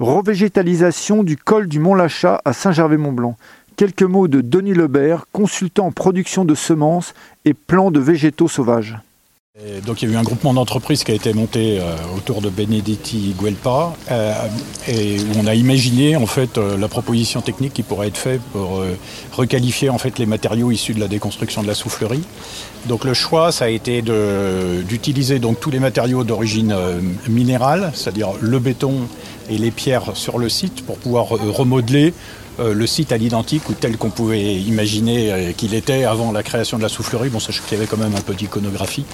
Revégétalisation du col du Mont-Lachat à Saint-Gervais-Mont-Blanc. Quelques mots de Denis Lebert, consultant en production de semences et plants de végétaux sauvages. donc il y a eu un groupement d'entreprises qui a été monté euh, autour de Benedetti Guelpa euh, et où on a imaginé en fait euh, la proposition technique qui pourrait être faite pour requalifier en fait les matériaux issus de la déconstruction de la soufflerie. Donc le choix ça a été d'utiliser donc tous les matériaux d'origine minérale, c'est-à-dire le béton et les pierres sur le site pour pouvoir remodeler euh, le site à l'identique ou tel qu'on pouvait imaginer euh, qu'il était avant la création de la soufflerie. Bon, sachant qu'il y avait quand même un peu d'iconographie.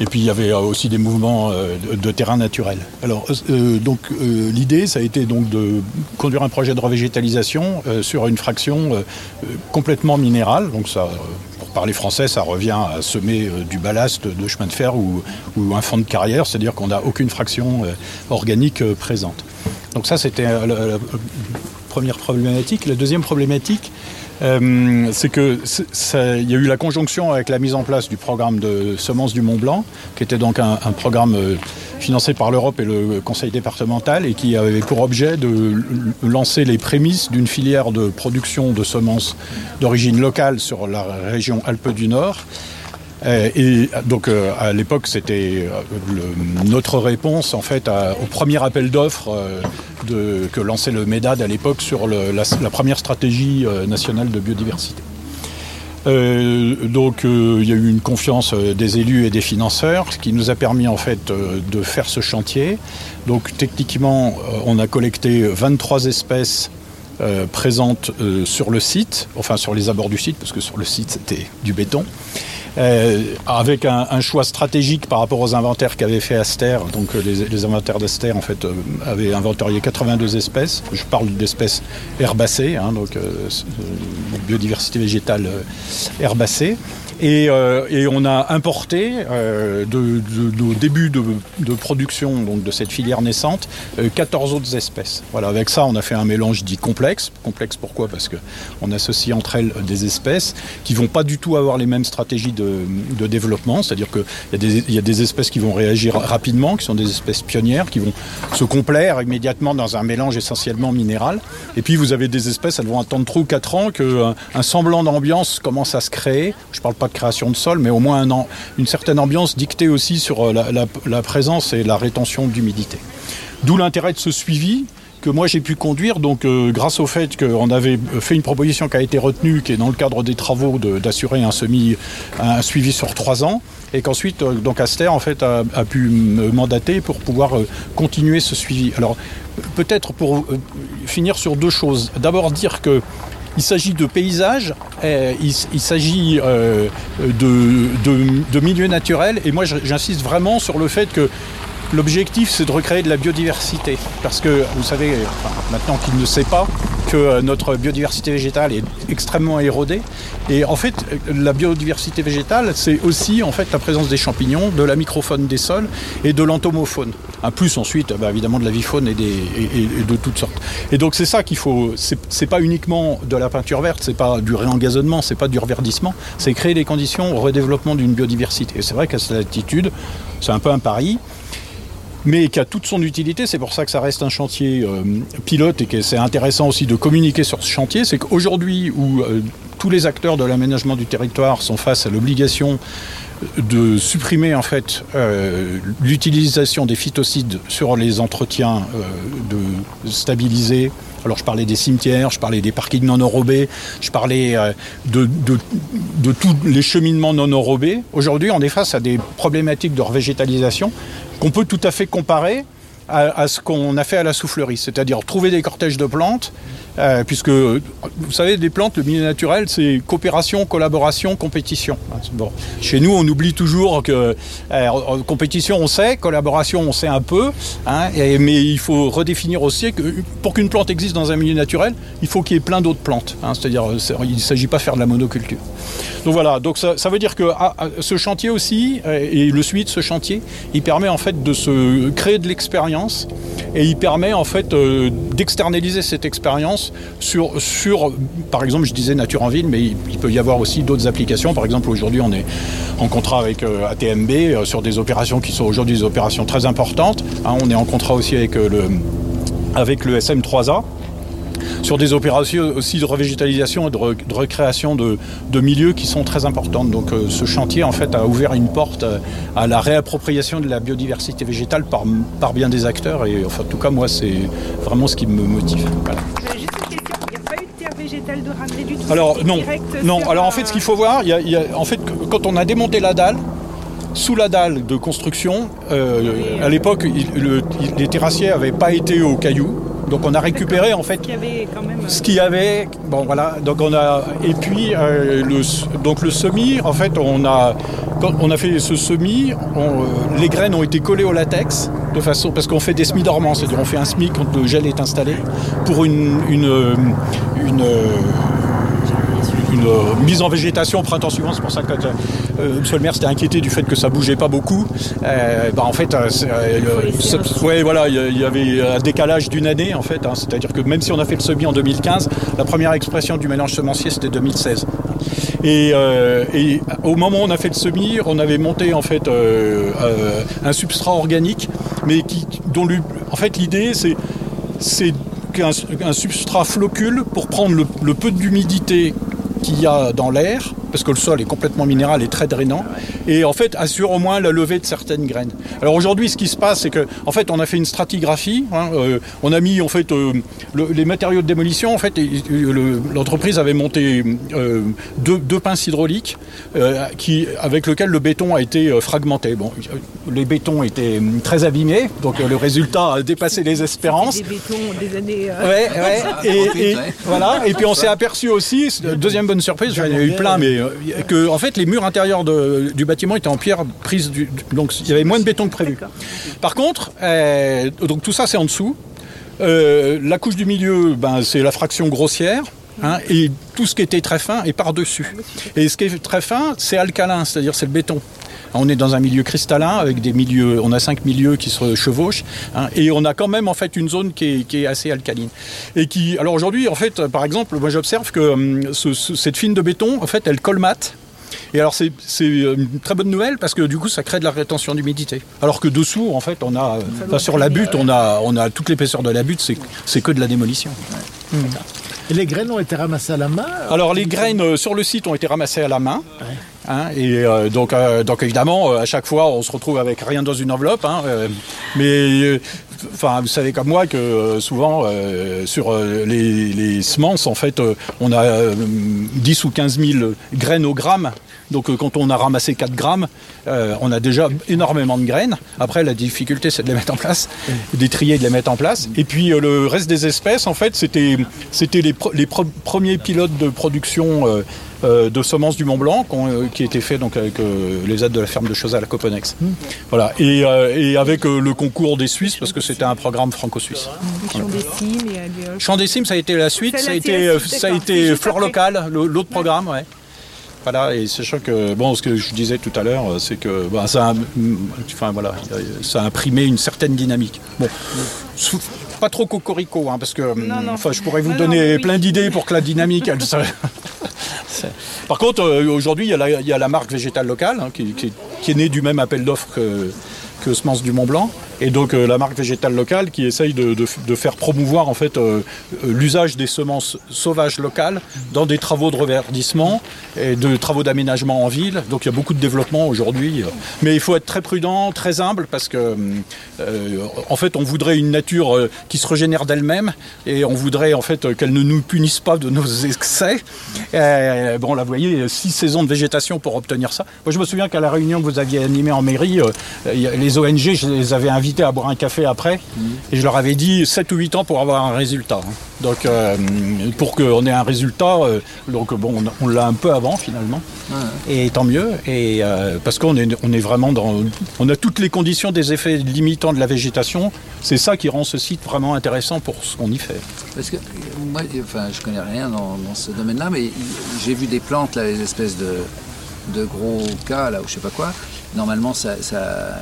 Et puis il y avait euh, aussi des mouvements de, terrain naturel. Alors, donc l'idée, ça a été donc de conduire un projet de revégétalisation sur une fraction complètement minérale. Donc ça, pour parler français, ça revient à semer du ballast de chemin de fer ou un fond de carrière, c'est-à-dire qu'on n'a aucune fraction organique présente. Donc ça, c'était la première problématique. La deuxième problématique, euh, c'est que il y a eu la conjonction avec la mise en place du programme de semences du Mont Blanc, qui était donc un, programme euh, financé par l'Europe et le Conseil départemental et qui avait pour objet de lancer les prémices d'une filière de production de semences d'origine locale sur la région Alpes du Nord. Euh, et donc euh, à l'époque, c'était euh, notre réponse en fait au premier appel d'offres que lançait le MEDAD à l'époque sur la, première stratégie nationale de biodiversité. donc il y a eu une confiance des élus et des financeurs, ce qui nous a permis en fait de faire ce chantier. Donc techniquement, on a collecté 23 espèces présentes sur le site, enfin sur les abords du site, parce que sur le site c'était du béton. Euh, avec un, choix stratégique par rapport aux inventaires qu'avait fait Aster. Donc euh, les, inventaires d'Aster en fait euh, avaient inventarié 82 espèces. Je parle d'espèces herbacées, hein, donc biodiversité végétale herbacée. Et, on a importé de, début de, production donc de cette filière naissante 14 euh, autres espèces. Voilà, avec ça, on a fait un mélange dit complexe. Complexe pourquoi? Parce qu'on associe entre elles des espèces qui vont pas du tout avoir les mêmes stratégies de, développement. C'est-à-dire qu'il y, y, a des espèces qui vont réagir rapidement, qui sont des espèces pionnières, qui vont se complaire immédiatement dans un mélange essentiellement minéral. Et puis vous avez des espèces, elles vont attendre trop 4 ans qu'un un semblant d'ambiance commence à se créer. Je parle pas création de sol, mais au moins un une certaine ambiance dictée aussi sur euh, la, présence et la rétention d'humidité. D'où l'intérêt de ce suivi que moi j'ai pu conduire, donc euh, grâce au fait qu'on avait fait une proposition qui a été retenue, qui est dans le cadre des travaux d'assurer un semi, un suivi sur trois ans, et qu'ensuite euh, donc Aster en fait a, pu me mandater pour pouvoir continuer ce suivi. Alors peut-être pour finir sur deux choses. D'abord dire que il s'agit de paysages, eh, il, s'agit euh, de, de, milieux naturels, et moi j'insiste vraiment sur le fait que L'objectif, c'est de recréer de la biodiversité. Parce que, vous savez, maintenant qu'il ne sait pas, que euh, notre biodiversité végétale est extrêmement érodée. Et en fait, la biodiversité végétale, c'est aussi en fait la présence des champignons, de la microfaune des sols et de l'entomofaune. Un plus ensuite, bah, évidemment, de la vifaune et, et, de toutes sortes. Et donc c'est ça qu'il faut. C'est pas uniquement de la peinture verte, c'est pas du réengazonnement, c'est pas du reverdissement, c'est créer les conditions au redéveloppement d'une biodiversité. Et c'est vrai qu'à cette attitude, c'est un peu un pari mais qui a toute son utilité. C'est pour ça que ça reste un chantier euh, pilote et que c'est intéressant aussi de communiquer sur ce chantier. C'est qu'aujourd'hui, où euh, tous les acteurs de l'aménagement du territoire sont face à l'obligation de supprimer en fait euh, l'utilisation des phytocides sur les entretiens de stabiliser. Alors je parlais des cimetières, je parlais des parkings non enrobés, je parlais de, de, de, tous les cheminements non enrobés. Aujourd'hui, on est face à des problématiques de revégétalisation qu'on peut tout à fait comparer à, ce qu'on a fait à la soufflerie, c'est-à-dire trouver des cortèges de plantes, euh, puisque vous savez, des plantes, le milieu naturel, c'est coopération, collaboration, compétition. Bon. Chez nous, on oublie toujours que euh, compétition, on sait, collaboration, on sait un peu, hein, mais il faut redéfinir aussi que pour qu'une plante existe dans un milieu naturel, il faut qu'il y ait plein d'autres plantes. Hein, c'est-à-dire, il ne s'agit pas de faire de la monoculture. Donc voilà, donc ça, veut dire que ah, ah, ce chantier aussi, euh, et le suivi de ce chantier, il permet en fait de se créer de l'expérience et il permet en fait euh, d'externaliser cette expérience sur, par exemple, je disais nature en ville, mais il, peut y avoir aussi d'autres applications. Par exemple, aujourd'hui, on est en contrat avec euh, ATMB sur des opérations qui sont aujourd'hui des opérations très importantes. Hein. on est en contrat aussi avec le avec le SM3A sur des opérations aussi de revégétalisation et de, recréation de, milieux qui sont très importantes. Donc euh, ce chantier en fait a ouvert une porte euh, à la réappropriation de la biodiversité végétale par, bien des acteurs et enfin, en tout cas moi c'est vraiment ce qui me motive. Juste une question, il n'y a de ramener du tout Alors non, non. Alors en fait ce qu'il faut voir, il y a, en fait quand on a démonté la dalle, sous la dalle de construction, euh, à l'époque, les terrassiers n'avaient pas été au caillou. Donc on a récupéré en fait ce qu'il y avait. Bon voilà. Donc on a et puis euh, le donc le semis en fait on a quand on a fait ce semis, euh, les graines ont été collées au latex de façon parce qu'on fait des semis dormants, c'est-à-dire on fait un semis quand le gel est installé pour une, une, une une euh, mise en végétation au printemps suivant. C'est pour ça que euh, M. le maire s'était inquiété du fait que ça bougeait pas beaucoup. Euh, bah, en fait, ouais, voilà, il y, avait un décalage d'une année en fait. Hein. C'est-à-dire que même si on a fait le semis en 2015, la première expression du mélange semencier c'était 2016. Et, au moment où on a fait le semis, on avait monté en fait un substrat organique, mais qui, dont en fait l'idée c'est qu'un substrat flocule pour prendre le peu d'humidité qu'il y a dans l'air, parce que le sol est complètement minéral et très drainant, et en fait assure au moins la levée de certaines graines. Alors aujourd'hui, ce qui se passe, c'est que en fait, on a fait une stratigraphie. Hein, euh, on a mis en fait euh, les matériaux de démolition. En fait, l'entreprise avait monté euh, deux, pinces hydrauliques qui, avec lesquelles le béton a été fragmenté. Bon, les bétons étaient très abîmés, donc le résultat a dépassé les espérances. Des bétons des années. Ouais, ouais. Et, voilà. Et puis on s'est aperçu aussi, deuxième bonne surprise, j'en ai eu plein, mais que en fait les murs intérieurs du bâtiment étaient en pierre prise, du, donc il y avait moins de béton que prévu. Par contre, euh, donc tout ça c'est en dessous. Euh, la couche du milieu, ben, c'est la fraction grossière. Hein, et tout ce qui était très fin est par-dessus. Et ce qui est très fin, c'est alcalin, c'est-à-dire c'est le béton. On est dans un milieu cristallin avec des milieux, on a cinq milieux qui se chevauchent, hein, et on a quand même en fait une zone qui est, assez alcaline. Et qui, alors aujourd'hui, en fait, par exemple, moi j'observe que hum, cette fine de béton, en fait, elle colmate. Et alors c'est une très bonne nouvelle parce que du coup ça crée de la rétention d'humidité. Alors que dessous en fait on a, sur la butte on a, on a toute l'épaisseur de la butte, c'est que de la démolition. Et les graines ont été ramassées à la main? Alors les graines euh, sur le site ont été ramassées à la main. Hein, et euh, donc, euh, donc évidemment, à chaque fois, on se retrouve avec rien dans une enveloppe. Hein, mais enfin, vous savez comme moi que souvent, sur les, semences, en fait, on a 10 ou 15 000 graines au gramme. Donc quand on a ramassé 4 grammes, on a déjà énormément de graines. Après, la difficulté, c'est de les mettre en place, des trier, de les mettre en place. Et puis le reste des espèces, en fait, c'était les, les premiers pilotes de production euh, de semences du Mont Blanc euh, qui étaient faits donc avec euh, les aides de la ferme de Chauzel à Coponex. Mmh. Voilà et, avec le concours des Suisses parce que c'était un programme franco-suisse. Champ des Cimes et Champ des Cimes ça a été la suite, ça a été ça a été Fleur locale, l'autre programme ouais. Voilà, et sachant que, bon, ce que je disais tout à l'heure, c'est que bah, ça, a, enfin, voilà, ça a imprimé une certaine dynamique. Bon, pas trop cocorico, hein, parce que Enfin, je pourrais vous donner plein d'idées pour que la dynamique, elle, Par contre, euh, aujourd'hui, il, y, a la marque végétale locale hein, qui, est née du même appel d'offres que, que du Mont Blanc. Et donc euh, la marque végétale locale qui essaye de, faire promouvoir en fait euh, l'usage des semences sauvages locales dans des travaux de reverdissement et de travaux d'aménagement en ville. Donc il y a beaucoup de développement aujourd'hui. Mais il faut être très prudent, très humble parce que en fait on voudrait une nature qui se régénère d'elle-même et on voudrait en fait qu'elle ne nous punisse pas de nos excès. bon là vous voyez, six saisons de végétation pour obtenir ça. Moi je me souviens qu'à la réunion que vous aviez animée en mairie, les ONG, je les avais invités à boire un café après, et je leur avais dit 7 ou 8 ans pour avoir un résultat. Donc euh, pour qu'on ait un résultat, euh, donc bon, on, l'a un peu avant finalement, et tant mieux, et euh, parce qu'on est, on est vraiment dans, on a toutes les conditions des effets limitants de la végétation. C'est ça qui rend ce site vraiment intéressant pour ce qu'on y fait. Parce que moi, enfin, je connais rien dans, ce domaine-là, mais j'ai vu des plantes là, les espèces de, de gros cas là, ou je sais pas quoi. Normalement, ça, ça,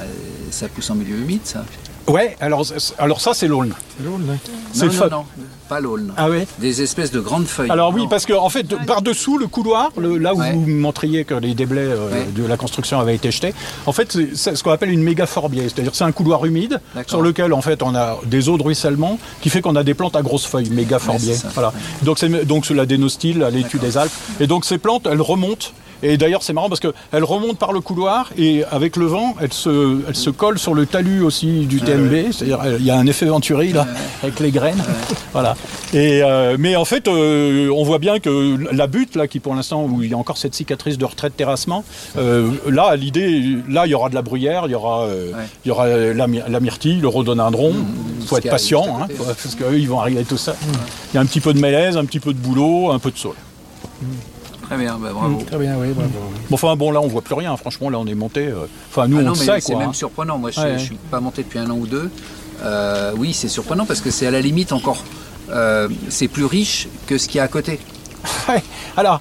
ça pousse en milieu humide, ça Ouais, alors, alors ça c'est l'aulne. C'est Non, non, non, pas l'aulne. Ah ouais Des espèces de grandes feuilles. Alors oui, Non. parce qu'en en fait, de- par-dessous le couloir, le- là où Ouais. vous montriez que les déblais euh, Ouais. de la construction avaient été jetés, en fait, c'est- c'est ce qu'on appelle une méga. C'est-à-dire c'est un couloir humide D'accord. sur lequel en fait on a des eaux de ruissellement qui fait qu'on a des plantes à grosses feuilles, méga ça. Voilà. Donc c'est donc c'est la dénostyle, à l'étude des Alpes. Et donc ces plantes, elles remontent. Et d'ailleurs, c'est marrant parce qu'elles remontent par le couloir et avec le vent, elles se, elles se collent sur le talus aussi du TMB. C'est-à-dire, il y a un effet Venturi là, avec les graines. Voilà. Et, euh, mais en fait, euh, on voit bien que la butte, là, qui pour l'instant, où il y a encore cette cicatrice de retrait de terrassement, euh, là, l'idée, là, il y aura de la bruyère, il y aura, euh, il y aura la, my- la myrtille, le rhododendron. Il faut ce être qui arrive patient, à hein, côté. faut- parce qu'eux, ils vont arriver tout ça. Il y a un petit peu de mélèze, un petit peu de boulot, un peu de saule. Très bien, bah, bravo. Très bien, oui, bravo. Bon, enfin, bon, là, on voit plus rien. Franchement, là, on est monté. euh, Enfin, nous, Ah on non, le mais sait, c'est même hein. surprenant. Moi, je, Ouais, je ouais. suis pas monté depuis un an ou deux. Euh, oui, c'est surprenant parce que c'est à la limite encore. euh, c'est plus riche que ce qu'il y a à côté. Ouais. Alors,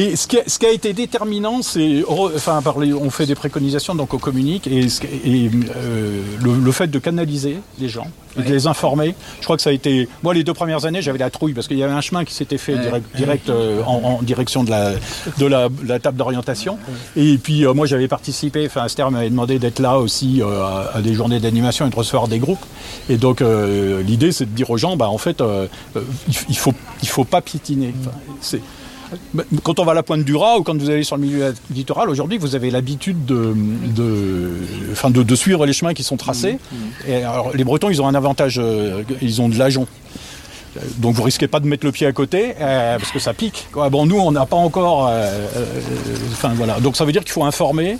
et ce qui, a, ce qui a été déterminant, c'est, enfin, par les- on fait des préconisations, donc on communique, et, euh, le, le fait de canaliser les gens, et de les informer. Je crois que ça a été, moi, les deux premières années, j'avais la trouille parce qu'il y avait un chemin qui s'était fait Ouais. direct, direct, euh, en, en direction de la, de la, la table d'orientation. Et puis, euh, moi, j'avais participé. Enfin, Esther m'avait demandé d'être là aussi à, à des journées d'animation et de recevoir des groupes. Et donc, l'idée, c'est de dire aux gens, bah, en fait, il, il faut, il faut pas piétiner. Enfin, c'est Quand on va à la pointe du Raz ou quand vous allez sur le milieu littoral, aujourd'hui, vous avez l'habitude de, de, enfin, de, de suivre les chemins qui sont tracés. Et alors, les Bretons, ils ont un avantage, euh, ils ont de l'ajon. Euh, Donc vous risquez pas de mettre le pied à côté euh, parce que ça pique. Bon, nous, on n'a pas encore. euh, Enfin voilà. Donc ça veut dire qu'il faut informer.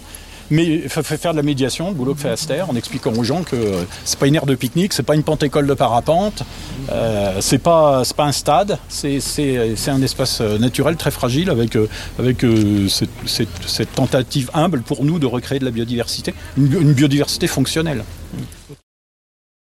Mais fa- fa- faire de la médiation, le boulot que fait Aster, en expliquant aux gens que euh, c'est pas une aire de pique-nique, c'est pas une pente école de parapente, euh, c'est pas c'est pas un stade, c'est c'est c'est un espace euh, naturel très fragile avec euh, avec euh, cette, cette- cette tentative humble pour nous de recréer de la biodiversité, une biodiversité fonctionnelle.